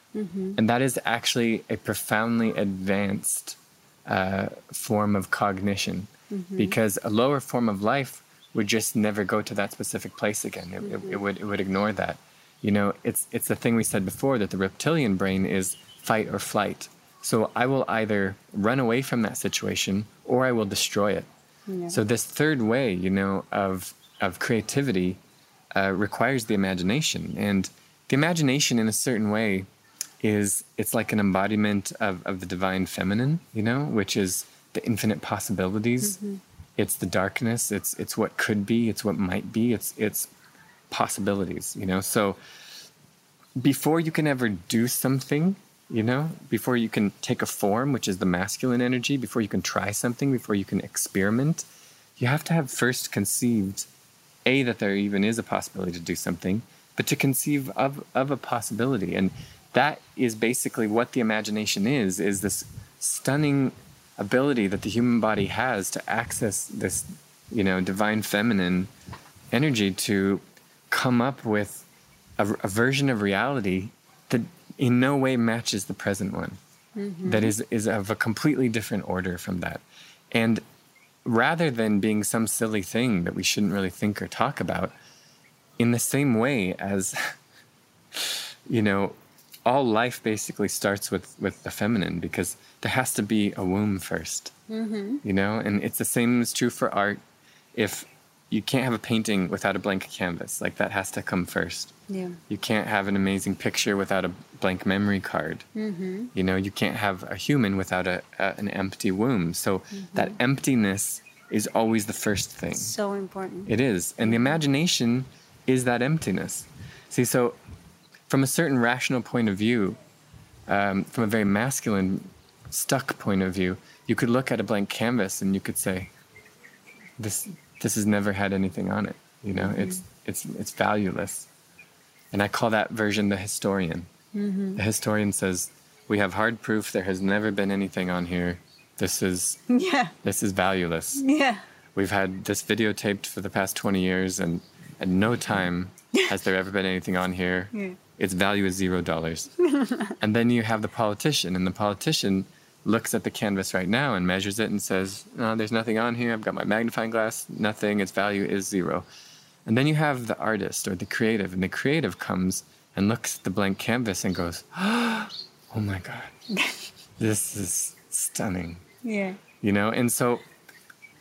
And that is actually a profoundly advanced uh, form of cognition because a lower form of life would just never go to that specific place again. It, it, it would it would ignore that. You know, it's it's the thing we said before that the reptilian brain is fight or flight. So I will either run away from that situation or I will destroy it. So this third way, you know, of of creativity uh, requires the imagination, and the imagination, in a certain way, is it's like an embodiment of, of the divine feminine, you know, which is the infinite possibilities. Mm-hmm. It's the darkness. It's it's what could be. It's what might be. It's it's possibilities, you know. So before you can ever do something, you know, before you can take a form, which is the masculine energy, before you can try something, before you can experiment, you have to have first conceived a that there even is a possibility to do something, but to conceive of of a possibility, and that is basically what the imagination is: is this stunning ability that the human body has to access this, you know, divine feminine energy to come up with a, a version of reality that in no way matches the present one. Mm-hmm. That is is of a completely different order from that. And rather than being some silly thing that we shouldn't really think or talk about in the same way as you know all life basically starts with with the feminine because there has to be a womb 1st you know and it's the same is true for art if you can't have a painting without a blank canvas like that has to come first Yeah. you can't have an amazing picture without a blank memory card. Mm-hmm. You know, you can't have a human without a, a an empty womb. So that emptiness is always the first thing. So important. It is, and the imagination is that emptiness. See, so from a certain rational point of view, um, from a very masculine, stuck point of view, you could look at a blank canvas and you could say, "This this has never had anything on it." You know, it's it's it's valueless. And I call that version the historian. The historian says, "We have hard proof there has never been anything on here. This is Yeah. this is valueless." Yeah. We've had this videotaped for the past 20 years, and at no time has there ever been anything on here. Yeah. Its value is zero dollars. and then you have the politician, and the politician looks at the canvas right now and measures it and says, No, there's nothing on here. I've got my magnifying glass, nothing. Its value is zero. And then you have the artist or the creative, and the creative comes and looks at the blank canvas and goes, Oh my God, this is stunning Yeah. you know and so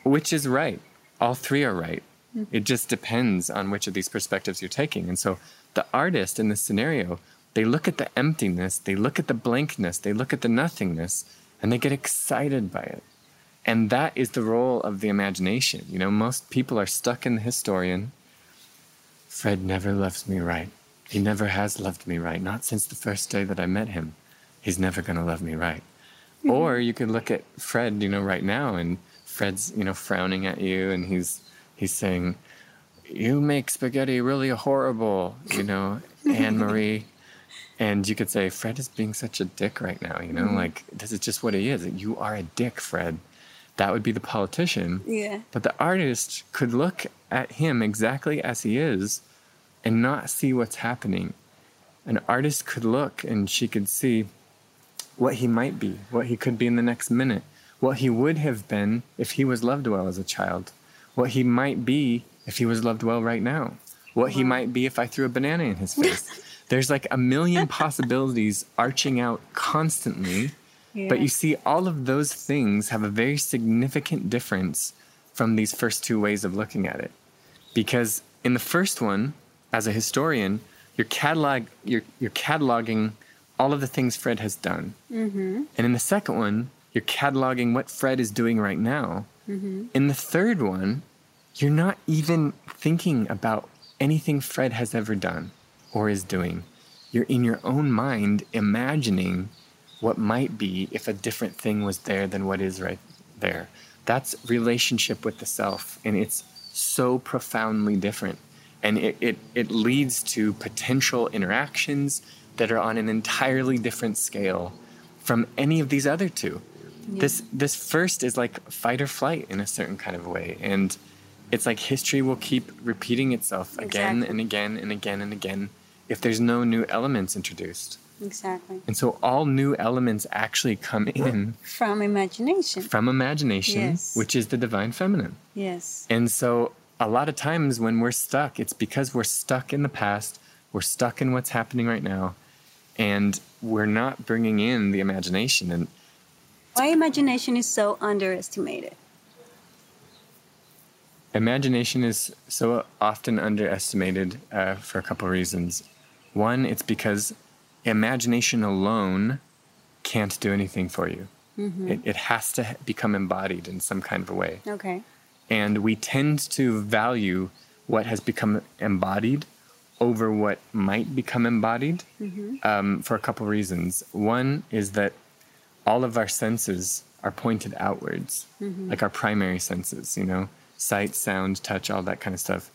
which is right all three are right it just depends on which of these perspectives you're taking. And so the artist in this scenario they look at the emptiness they look at the blankness they look at the nothingness and they get excited by it. And that is the role of the imagination. You know most people are stuck in the historian. Fred never loves me right. He never has loved me right. Not since the first day that i met him. He's never going to love me right. Mm-hmm. Or you could look at Fred, you know, right now, and Fred's, you know, frowning at you, and he's he's saying, "You make spaghetti really horrible," you know, Anne Marie. And you could say, Fred is being such a dick right now, you know, mm-hmm. like this is just what he is. You are a dick, Fred. That would be the politician. Yeah. But the artist could look at him exactly as he is and not see what's happening. An artist could look and she could see what he might be, what he could be in the next minute, what he would have been if he was loved well as a child, what he might be if he was loved well right now, what he might be if I threw a banana in his face. There's like a million possibilities arching out constantly. But you see, all of those things have a very significant difference from these first two ways of looking at it. Because in the first one, as a historian, you're, catalog, you're, you're cataloging all of the things Fred has done. Mm-hmm. And in the second one, you're cataloging what Fred is doing right now. Mm-hmm. In the third one, you're not even thinking about anything Fred has ever done or is doing. You're in your own mind imagining what might be if a different thing was there than what is right there. That's relationship with the self, and it's so profoundly different. And it, it, it leads to potential interactions that are on an entirely different scale from any of these other two. This this first is like fight or flight in a certain kind of way. And it's like history will keep repeating itself again Exactly. and again and again and again if there's no new elements introduced. Exactly. And so all new elements actually come in From imagination. from imagination, Yes. which is the divine feminine. Yes. And so a lot of times when we're stuck, it's because we're stuck in the past, we're stuck in what's happening right now, and we're not bringing in the imagination. And Why imagination is so underestimated? imagination is so often underestimated uh, for a couple of reasons. One, it's because imagination alone can't do anything for you. It, it has to become embodied in some kind of a way. Okay. And we tend to value what has become embodied over what might become embodied um, for a couple reasons. One is that all of our senses are pointed outwards, mm-hmm. like our primary senses, you know, sight, sound, touch, all that kind of stuff.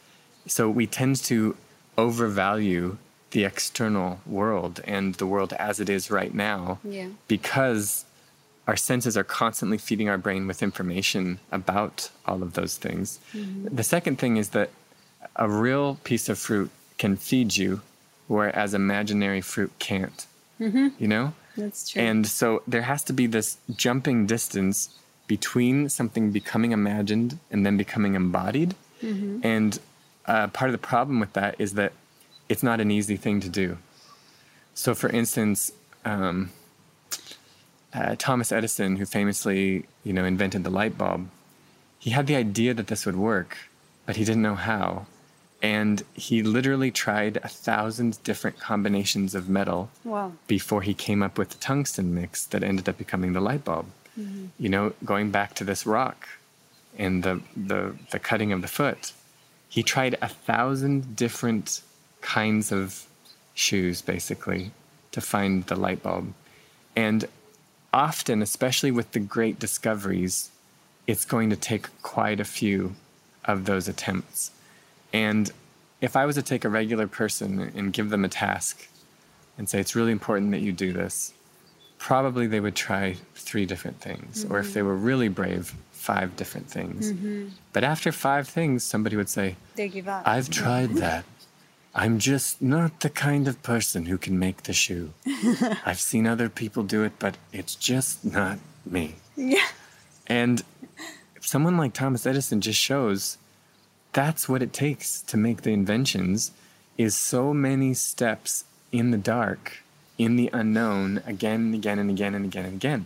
So we tend to overvalue the external world and the world as it is right now Yeah. because our senses are constantly feeding our brain with information about all of those things. Mm-hmm. The second thing is that a real piece of fruit can feed you, whereas imaginary fruit can't. Mm-hmm. You know? That's true. And so there has to be this jumping distance between something becoming imagined and then becoming embodied. And uh, part of the problem with that is that it's not an easy thing to do. So, for instance, um, uh, Thomas Edison, who famously, you know, invented the light bulb, he had the idea that this would work, but he didn't know how. And he literally tried a thousand different combinations of metal wow. before he came up with the tungsten mix that ended up becoming the light bulb. Mm-hmm. You know, going back to this rock and the, the, the cutting of the foot, he tried a thousand different kinds of shoes basically to find the light bulb. And often, especially with the great discoveries, it's going to take quite a few of those attempts. And if I was to take a regular person and give them a task and say, it's really important that you do this, probably they would try three different things. Or if they mm-hmm. were really brave, five different things. Mm-hmm. But after five things, somebody would say, They give up. I've tried that. I'm just not the kind of person who can make the shoe. I've seen other people do it, but it's just not me. yeah. And if someone like Thomas Edison just shows that's what it takes to make the inventions is so many steps in the dark, in the unknown, again and again and again and again and again.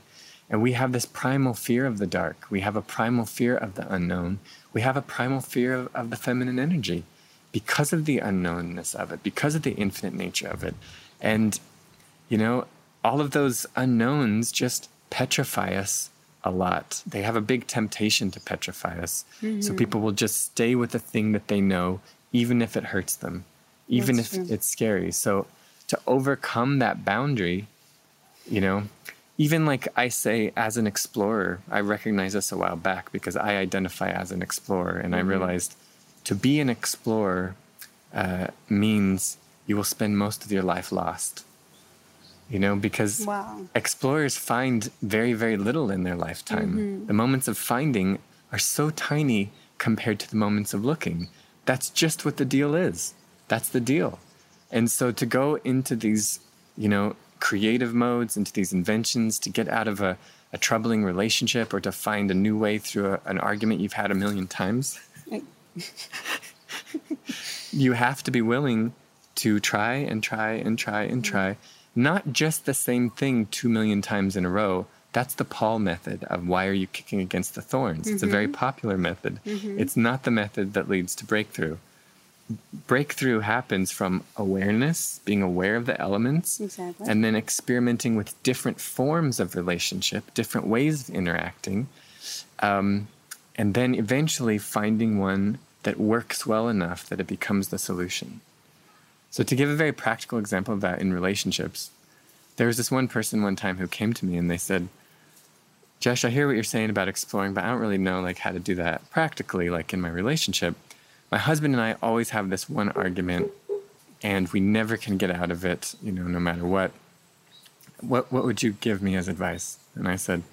And we have this primal fear of the dark. We have a primal fear of the unknown. We have a primal fear of, of the feminine energy because of the unknownness of it, because of the infinite nature of it. And, you know, all of those unknowns just petrify us a lot. They have a big temptation to petrify us. So people will just stay with the thing that they know, even if it hurts them, even That's if true. it's scary. So to overcome that boundary, You know, even like I say, as an explorer, I recognized this a while back because I identify as an explorer, and Mm-hmm. I realized to be an explorer uh, means you will spend most of your life lost. You know, because Wow. explorers find very, very little in their lifetime. Mm-hmm. The moments of finding are so tiny compared to the moments of looking. That's just what the deal is. That's the deal. And so to go into these, you know, creative modes, into these inventions, to get out of a, a troubling relationship or to find a new way through a, an argument you've had a million times, you have to be willing to try and try and try and mm. try. Not just the same thing two million times in a row. That's the Paul method of why are you kicking against the thorns? It's a very popular method. It's not the method that leads to breakthrough. Breakthrough happens from awareness, being aware of the elements, Exactly. and then experimenting with different forms of relationship, different ways of interacting, um, and then eventually finding one that works well enough that it becomes the solution. So, to give a very practical example of that in relationships, there was this one person one time who came to me and they said, Jesh, I hear what you're saying about exploring, but I don't really know like how to do that practically, like in my relationship. My husband and I always have this one argument, and we never can get out of it, you know, no matter what. What what would you give me as advice? And I said,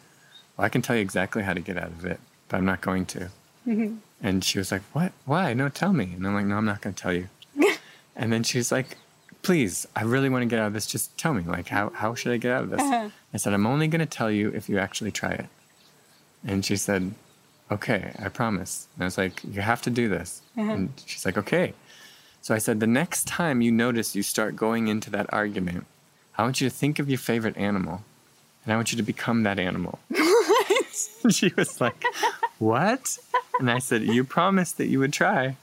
Well, I can tell you exactly how to get out of it, but I'm not going to. Mm-hmm. And she was like, What? Why? No, tell me. And I'm like, No, I'm not going to tell you. And then she's like, Please, I really want to get out of this. Just tell me, like, how, how should I get out of this? Uh-huh. I said, I'm only going to tell you if you actually try it. And she said, Okay, I promise. And I was like, You have to do this. Uh-huh. And she's like, Okay. So I said, The next time you notice you start going into that argument, I want you to think of your favorite animal and I want you to become that animal. And she was like, What? And I said, You promised that you would try.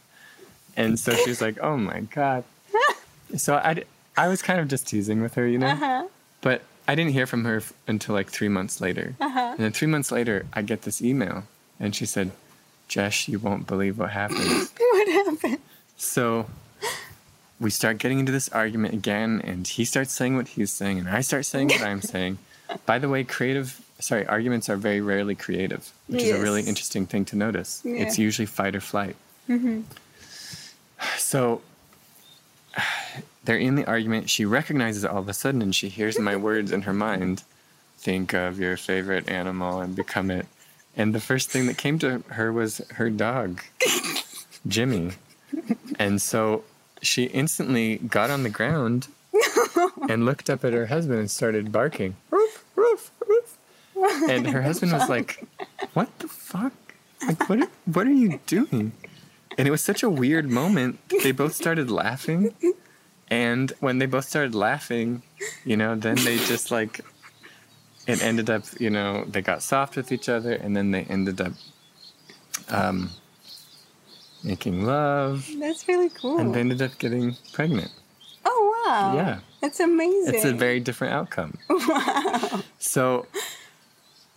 And so she's like, Oh my God. So I, I was kind of just teasing with her, you know? Uh-huh. But I didn't hear from her f- until like three months later. Uh-huh. And then three months later, I get this email and she said, Jesh, you won't believe what happened. What happened? So we start getting into this argument again, and he starts saying what he's saying, and I start saying what I'm saying. By the way, creative, sorry, arguments are very rarely creative, which is a really interesting thing to notice. It's usually fight or flight. Mm-hmm. So they're in the argument. She recognizes it all of a sudden, and she hears my words in her mind think of your favorite animal and become it. And the first thing that came to her was her dog, Jimmy. And so she instantly got on the ground and looked up at her husband and started barking. Roof, roof, roof. And her husband was like, What the fuck? Like, what are, what are you doing? And it was such a weird moment. They both started laughing. And when they both started laughing, you know, then they just like, it ended up, you know, they got soft with each other and then they ended up um, making love That's really cool. and they ended up getting pregnant. oh wow. Yeah. That's amazing. It's a very different outcome. Wow. So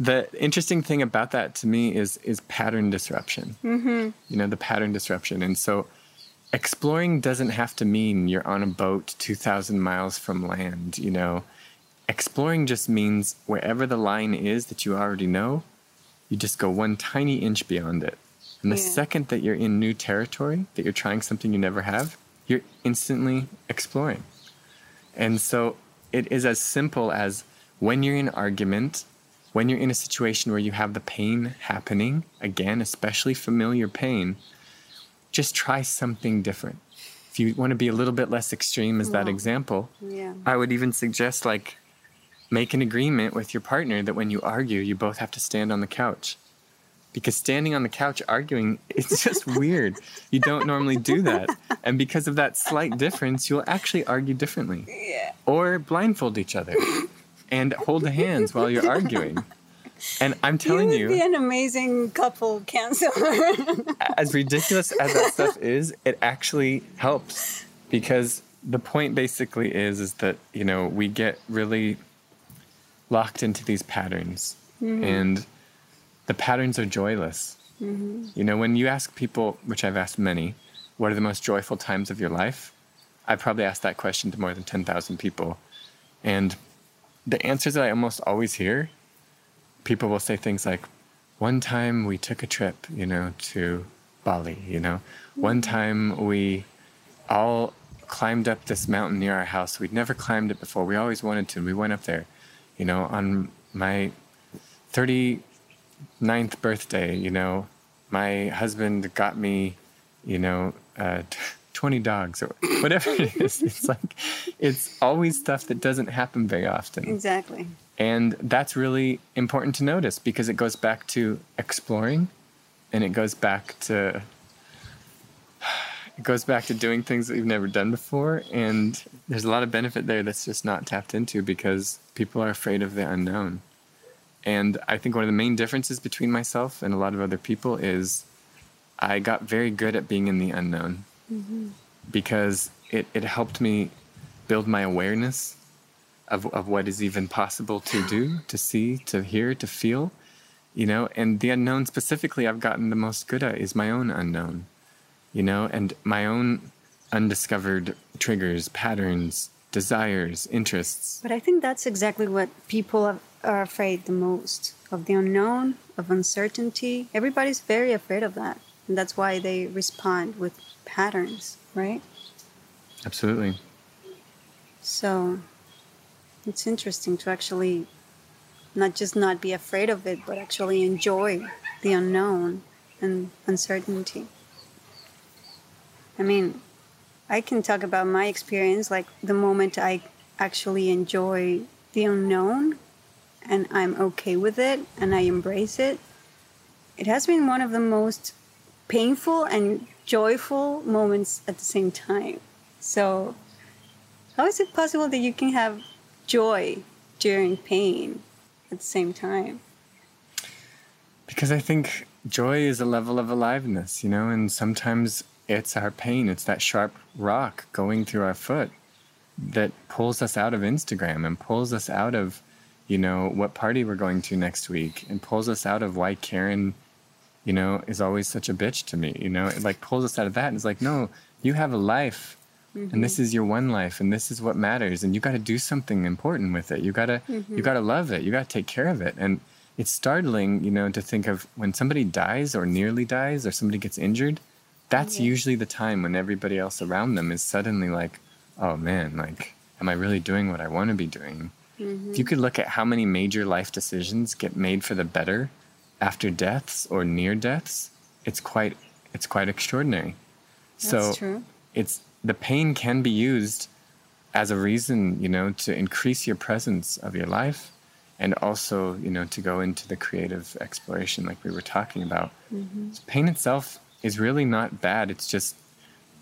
the interesting thing about that to me is is pattern disruption. Mm-hmm. You know, the pattern disruption. And so exploring doesn't have to mean you're on a boat 2,000 miles from land, you know. Exploring just means wherever the line is that you already know, you just go one tiny inch beyond it. And the Yeah. second that you're in new territory, that you're trying something you never have, you're instantly exploring. And so it is as simple as when you're in argument, when you're in a situation where you have the pain happening, again, especially familiar pain, just try something different. If you want to be a little bit less extreme as that example, Yeah. I would even suggest like make an agreement with your partner that when you argue, you both have to stand on the couch. Because standing on the couch arguing, it's just weird. You don't normally do that. And because of that slight difference, you'll actually argue differently. Yeah. Or blindfold each other and hold hands while you're arguing. And I'm telling you would you, be an amazing couple counselor. as ridiculous as that stuff is, it actually helps because the point basically is is that you know we get really locked into these patterns mm-hmm. and the patterns are joyless. Mm-hmm. You know, when you ask people, which I've asked many, what are the most joyful times of your life? I probably asked that question to more than 10,000 people. And the answers that I almost always hear, people will say things like, one time we took a trip, you know, to Bali, you know. One time we all climbed up this mountain near our house. We'd never climbed it before. We always wanted to. We went up there, you know, on my 39th birthday, you know, my husband got me, you know, uh, 20 dogs or whatever it is. It's like, it's always stuff that doesn't happen very often. Exactly. And that's really important to notice because it goes back to exploring and it goes back to it goes back to doing things that we've never done before and there's a lot of benefit there that's just not tapped into because people are afraid of the unknown. And I think one of the main differences between myself and a lot of other people is I got very good at being in the unknown mm-hmm. because it, it helped me build my awareness of, of what is even possible to do, to see, to hear, to feel, you know. And the unknown specifically I've gotten the most good at is my own unknown, you know, and my own undiscovered triggers, patterns, desires, interests. But I think that's exactly what people are afraid the most of the unknown, of uncertainty. Everybody's very afraid of that. And that's why they respond with patterns, right? Absolutely. So it's interesting to actually not just not be afraid of it, but actually enjoy the unknown and uncertainty. I mean, I can talk about my experience like the moment I actually enjoy the unknown and I'm okay with it and I embrace it. It has been one of the most painful and joyful moments at the same time. So, how is it possible that you can have joy during pain at the same time? Because I think joy is a level of aliveness, you know, and sometimes it's our pain, it's that sharp rock going through our foot that pulls us out of Instagram and pulls us out of, you know, what party we're going to next week and pulls us out of why Karen, you know, is always such a bitch to me, you know, it like pulls us out of that and it's like, no, you have a life Mm-hmm. and this is your one life and this is what matters and you got to do something important with it you got to mm-hmm. you got to love it you got to take care of it and it's startling you know to think of when somebody dies or nearly dies or somebody gets injured that's mm-hmm. usually the time when everybody else around them is suddenly like oh man like am i really doing what i want to be doing if you could look at how many major life decisions get made for the better after deaths or near deaths it's quite it's quite extraordinary that's so true. it's the pain can be used as a reason, you know, to increase your presence of your life and also, you know, to go into the creative exploration like we were talking about. Mm-hmm. So pain itself is really not bad. It's just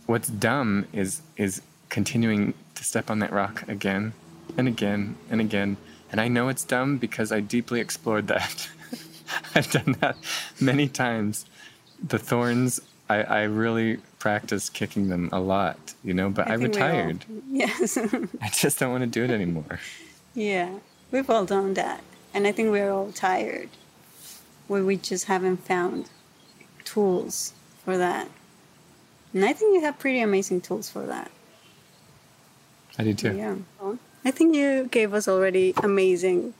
what's dumb is is continuing to step on that rock again and again and again. And I know it's dumb because I deeply explored that. I've done that many times. The thorns I, I really practice kicking them a lot, you know, but I, I retired. Yes. I just don't want to do it anymore. Yeah, we've all done that. And I think we're all tired where we just haven't found tools for that. And I think you have pretty amazing tools for that. I do too. Yeah. I think you gave us already amazing,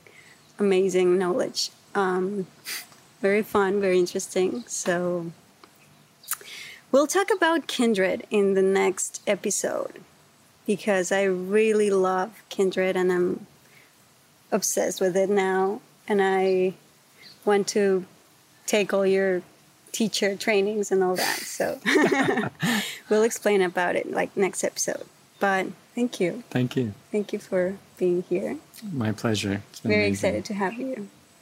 amazing knowledge. Um, very fun, very interesting. So We'll talk about Kindred in the next episode because I really love Kindred and I'm obsessed with it now. And I want to take all your teacher trainings and all that. So we'll explain about it like next episode. But thank you. Thank you. Thank you for being here. My pleasure. Very amazing. excited to have you.